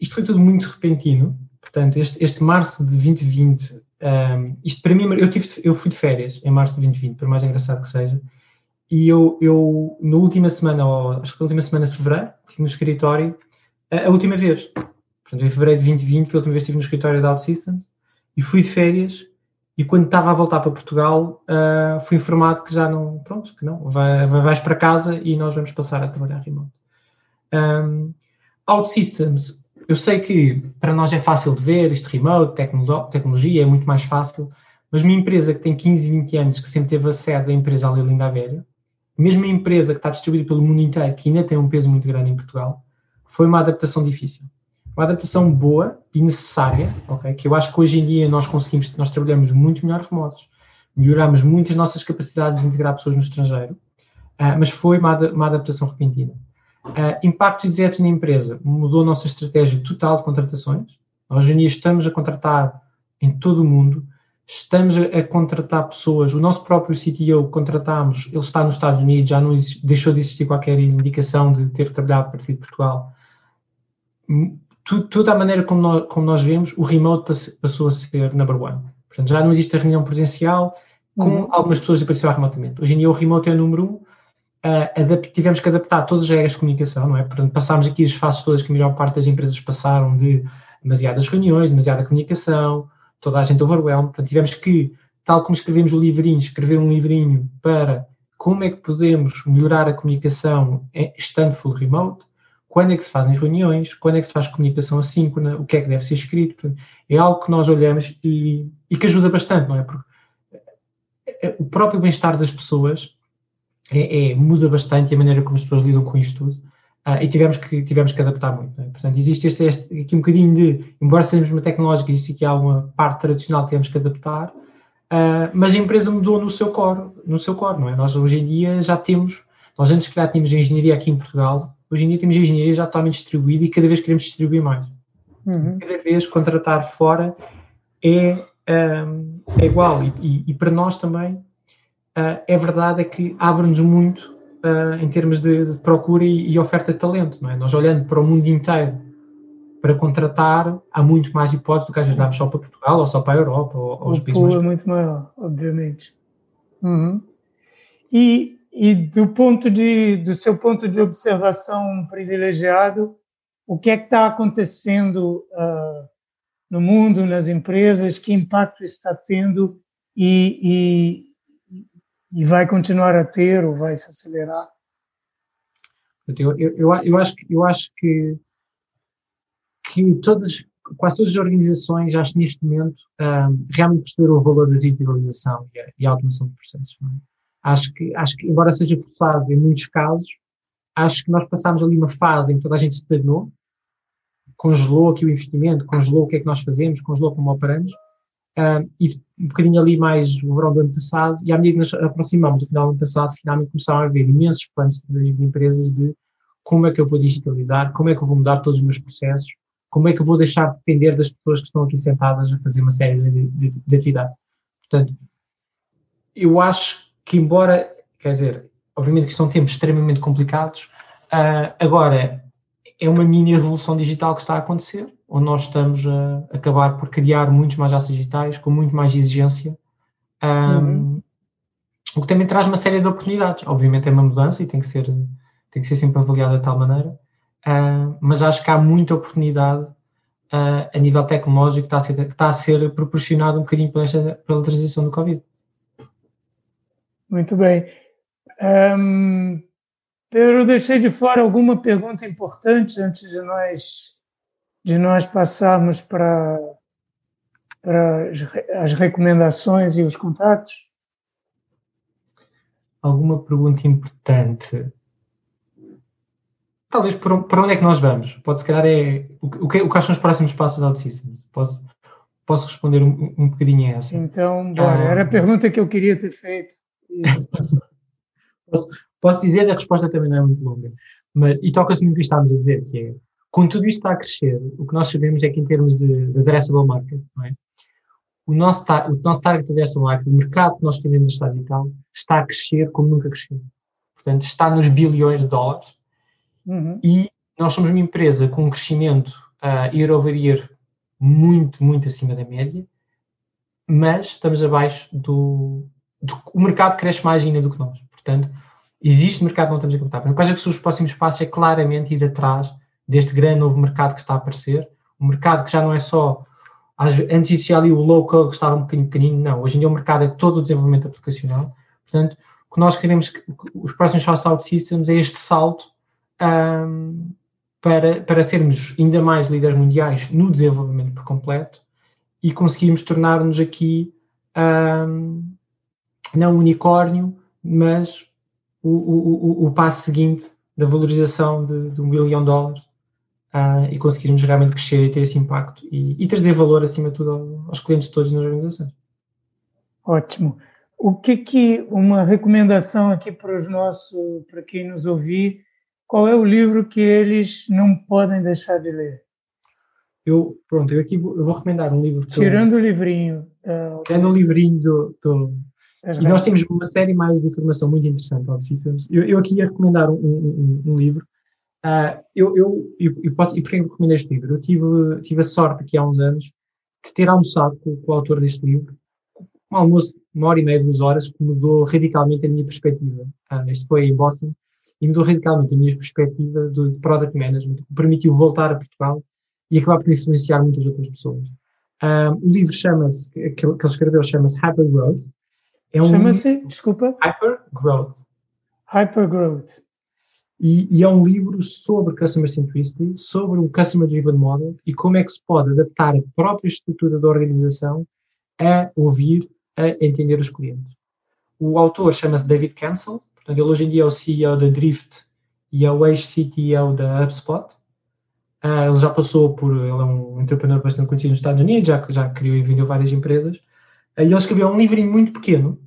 Speaker 3: Isto foi tudo muito repentino. Portanto, este, este março de 2020, um, isto para mim, eu, tive, eu fui de férias em março de 2020, por mais engraçado que seja, e eu, eu na última semana, ou, acho que foi última semana de fevereiro, estive no escritório, a, a, última vez. Portanto, em fevereiro de 2020 foi a última vez que estive no escritório da OutSystems e fui de férias e quando estava a voltar para Portugal uh, fui informado que já não, pronto, que não, vai, vais para casa e nós vamos passar a trabalhar remoto. Um, OutSystems, eu sei que para nós é fácil de ver, isto remote, tecnologia, é muito mais fácil, mas uma empresa que tem 15, 20 anos, que sempre teve a sede da empresa ali Linda Velha, mesmo a empresa que está distribuída pelo mundo inteiro, que ainda tem um peso muito grande em Portugal, foi uma adaptação difícil. Uma adaptação boa e necessária, okay? que eu acho que hoje em dia nós conseguimos, nós trabalhamos muito melhor remotos, melhoramos muito as nossas capacidades de integrar pessoas no estrangeiro, uh, mas foi uma, uma adaptação repentina. Uh, impactos diretos na empresa, mudou a nossa estratégia total de contratações. Nós hoje em dia estamos a contratar em todo o mundo, estamos a, contratar pessoas, o nosso próprio CTO contratámos, ele está nos Estados Unidos, já não existe, deixou de existir qualquer indicação de ter trabalhado a partir de Portugal. toda a maneira como nós, como nós vemos, o remote passou a ser number one. Portanto, já não existe a reunião presencial, com uhum. algumas pessoas apareceram remotamente. Hoje em dia o remote é o número um, uh, tivemos que adaptar todas as regras de comunicação, não é? Portanto, passámos aqui as fases todas que a maior parte das empresas passaram de demasiadas reuniões, demasiada comunicação, toda a gente overwhelmed, portanto tivemos que, tal como escrevemos o livrinho, escrever um livrinho para como é que podemos melhorar a comunicação estando full remote, quando é que se fazem reuniões, quando é que se faz comunicação assíncrona, o que é que deve ser escrito. Portanto, é algo que nós olhamos e, e, que ajuda bastante, não é? Porque é, o próprio bem-estar das pessoas é, é, muda bastante a maneira como as pessoas lidam com isto tudo. Uh, e tivemos que, tivemos que adaptar muito. É? Portanto, existe este, este, aqui um bocadinho de, embora sejamos uma tecnológica, existe aqui alguma parte tradicional que temos que adaptar, uh, mas a empresa mudou no seu core, no seu core, não é? Nós hoje em dia já temos, nós antes que já tínhamos engenharia aqui em Portugal, hoje em dia temos engenharia já totalmente distribuída e cada vez queremos distribuir mais. Uhum. Cada vez contratar fora é, um, é igual e, e, e, para nós também uh, é verdade é que abre-nos muito uh, em termos de, de procura e, e, oferta de talento. Não é? Nós olhando para o mundo inteiro para contratar, há muito mais hipóteses do que damos só para Portugal ou só para a Europa ou, ou
Speaker 2: os países mais... é muito maior, obviamente. Uhum. E, e do ponto de, do seu ponto de observação privilegiado, o que é que está acontecendo uh, no mundo, nas empresas, que impacto está tendo e, e vai continuar a ter ou vai se acelerar?
Speaker 3: Eu, eu, eu, eu acho, eu acho que, que todas, quase todas as organizações, acho neste momento, um, realmente perceberam o valor da digitalização e a, e a automação de processos. É? Acho, que, acho que, embora seja forçado em muitos casos, acho que nós passámos ali uma fase em que toda a gente estagnou, congelou aqui o investimento, congelou o que é que nós fazemos, congelou como operamos, Uh, e um bocadinho ali mais no verão do ano passado, e à medida que nos aproximamos do final do ano passado, finalmente começaram a haver imensos planos de empresas de como é que eu vou digitalizar, como é que eu vou mudar todos os meus processos, como é que eu vou deixar de depender das pessoas que estão aqui sentadas a fazer uma série de, de, de atividades. Portanto, eu acho que embora, quer dizer, obviamente que são tempos extremamente complicados, uh, agora é uma mini revolução digital que está a acontecer, onde nós estamos a acabar por criar muitos mais aços digitais, com muito mais exigência, um, uhum. o que também traz uma série de oportunidades. Obviamente é uma mudança e tem que ser, tem que ser sempre avaliada de tal maneira, uh, mas acho que há muita oportunidade uh, a nível tecnológico que está a ser, está a ser proporcionado um bocadinho pela, pela transição do Covid.
Speaker 2: Muito bem. Um, Pedro, deixei de fora alguma pergunta importante antes de nós de nós passarmos para, para as recomendações e os contatos?
Speaker 3: Alguma pergunta importante? talvez para, onde é que nós vamos? Pode se calhar é o, que, o que são os próximos passos da OutSystems? Posso, posso responder um, um bocadinho a essa?
Speaker 2: Então, bora. Era a ah. pergunta que eu queria ter feito.
Speaker 3: posso, posso dizer, a resposta também não é muito longa. Mas, e toca-se muito o que estávamos a dizer, que é, quando tudo isto está a crescer, o que nós sabemos é que em termos de, de addressable market, é? o, nosso, o nosso target addressable market, o mercado que nós queremos no Estado digital, está a crescer como nunca cresceu. Portanto, está nos bilhões de dólares uhum. e nós somos uma empresa com um crescimento uh, year over year muito, muito acima da média, mas estamos abaixo do, do, O mercado cresce mais ainda do que nós. Portanto, existe mercado que não estamos a captar. É que são os próximos passos? É claramente ir atrás deste grande novo mercado que está a aparecer, um mercado que já não é só antes existia ali o local que estava um bocadinho pequenino, não, hoje em dia o mercado é todo o desenvolvimento aplicacional, portanto, o que nós queremos, os próximos passos Out Systems é este salto um, para, para sermos ainda mais líderes mundiais no desenvolvimento por completo e conseguirmos tornar-nos aqui um, não unicórnio, mas o, o, o, o passo seguinte da valorização de, de um bilhão de dólares uh, e conseguirmos realmente crescer e ter esse impacto e, e trazer valor, acima de tudo, aos clientes todos nas organizações.
Speaker 2: Ótimo. O que que uma recomendação aqui para os nossos, para quem nos ouvir, qual é o livro que eles não podem deixar de ler?
Speaker 3: Eu, pronto, eu aqui vou, eu vou recomendar um livro.
Speaker 2: Tirando eu, o livrinho.
Speaker 3: Uh, Tirando o livrinho do, do e nós temos uma série mais de informação muito interessante ao Systems. Eu, eu aqui ia recomendar um, um, um livro Uh, eu, eu, eu, eu, posso, e porquê eu recomendo este livro? Eu tive, tive a sorte aqui há uns anos de ter almoçado com, com o autor deste livro, um almoço de uma hora e meia, duas horas, que mudou radicalmente a minha perspectiva. Uh, este foi em Boston e mudou radicalmente a minha perspectiva do product management, que permitiu voltar a Portugal e acabar por influenciar muitas outras pessoas. Uh, o livro chama-se, que, que ele escreveu, chama-se Hyper Growth.
Speaker 2: É um chama-se, desculpa?
Speaker 3: Hyper Growth.
Speaker 2: Hyper Growth.
Speaker 3: E, e, é um livro sobre Customer Centricity, sobre o Customer Driven Model e como é que se pode adaptar a própria estrutura da organização a ouvir, a entender os clientes. O autor chama-se David Cancel, portanto, ele hoje em dia é o CEO da Drift e é o ex-CTO da HubSpot. Uh, ele já passou por, ele é um entrepreneur bastante conhecido nos Estados Unidos, já, já criou e vendeu várias empresas. E ele escreveu um livrinho muito pequeno,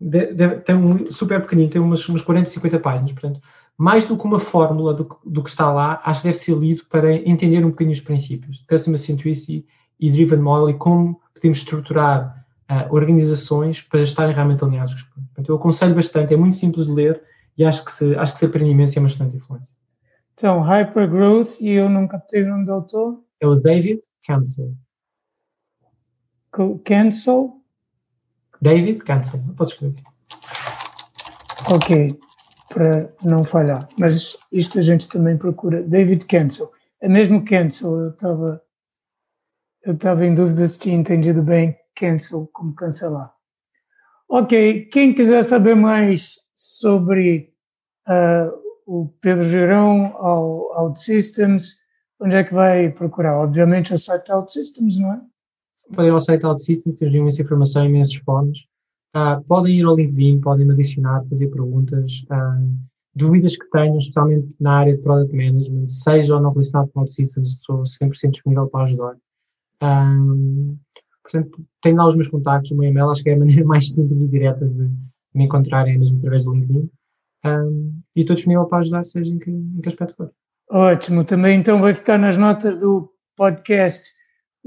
Speaker 3: de, de, tem um super pequenino, tem umas, umas 40, 50 páginas, portanto, mais do que uma fórmula do, do, que está lá, acho que deve ser lido para entender um bocadinho os princípios Customer Centricity e Driven Model e como podemos estruturar uh, organizações para estarem realmente alinhados com os Portanto, eu aconselho bastante, é muito simples de ler e acho que se, acho que se aprende imenso e é bastante influência.
Speaker 2: Então, Hypergrowth, e eu nunca tive o nome do autor?
Speaker 3: É o David Cancel.
Speaker 2: Cancel?
Speaker 3: David Cancel, posso escrever.
Speaker 2: Ok para não falhar. Mas isto a gente também procura. David Cancel. É mesmo Cancel, eu estava eu estava em dúvida se tinha entendido bem cancel como cancelar. Ok, quem quiser saber mais sobre uh, o Pedro Gerão, ao OutSystems, onde é que vai procurar? Obviamente o site OutSystems, não é?
Speaker 3: Podem ir ao site OutSystems, temos imensa informação, imensos fóruns. Uh, podem ir ao LinkedIn, podem me adicionar, fazer perguntas, uh, dúvidas que tenham, especialmente na área de Product Management, seja ou não relacionado com OutSystems, estou 100% disponível para ajudar. Um, ah, portanto, tenho lá os meus contactos, o meu e-mail, acho que é a maneira mais simples e direta de me encontrarem é mesmo através do LinkedIn. Um, e estou disponível para ajudar, seja em que, em que aspecto for.
Speaker 2: Ótimo, também então vai ficar nas notas do podcast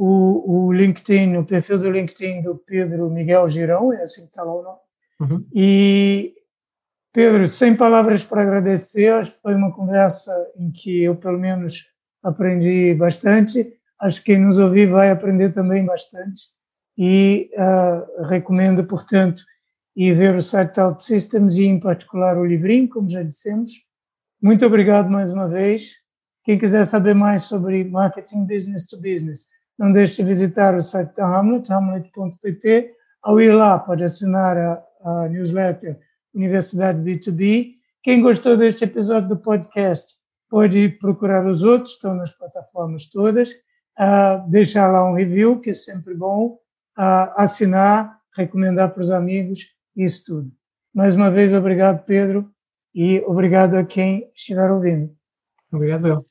Speaker 2: o, o LinkedIn, o perfil do LinkedIn do Pedro Miguel Girão, é assim que está lá o nome. Uhum. E, Pedro, sem palavras para agradecer, acho que foi uma conversa em que eu, pelo menos, aprendi bastante. Acho que quem nos ouvir vai aprender também bastante. E uh, recomendo, portanto, ir ver o site Out Systems e, em particular, o livrinho, como já dissemos. Muito obrigado mais uma vez. Quem quiser saber mais sobre marketing business to business, não deixe de visitar o site da Hamlet, hamlet.pt. Ao ir lá, pode assinar a, a newsletter Universidade B2B. Quem gostou deste episódio do podcast, pode procurar os outros, estão nas plataformas todas. Uh, deixar lá um review, que é sempre bom. Uh, assinar, recomendar para os amigos, isso tudo. Mais uma vez, obrigado, Pedro, e obrigado a quem estiver ouvindo.
Speaker 3: Obrigado, eu.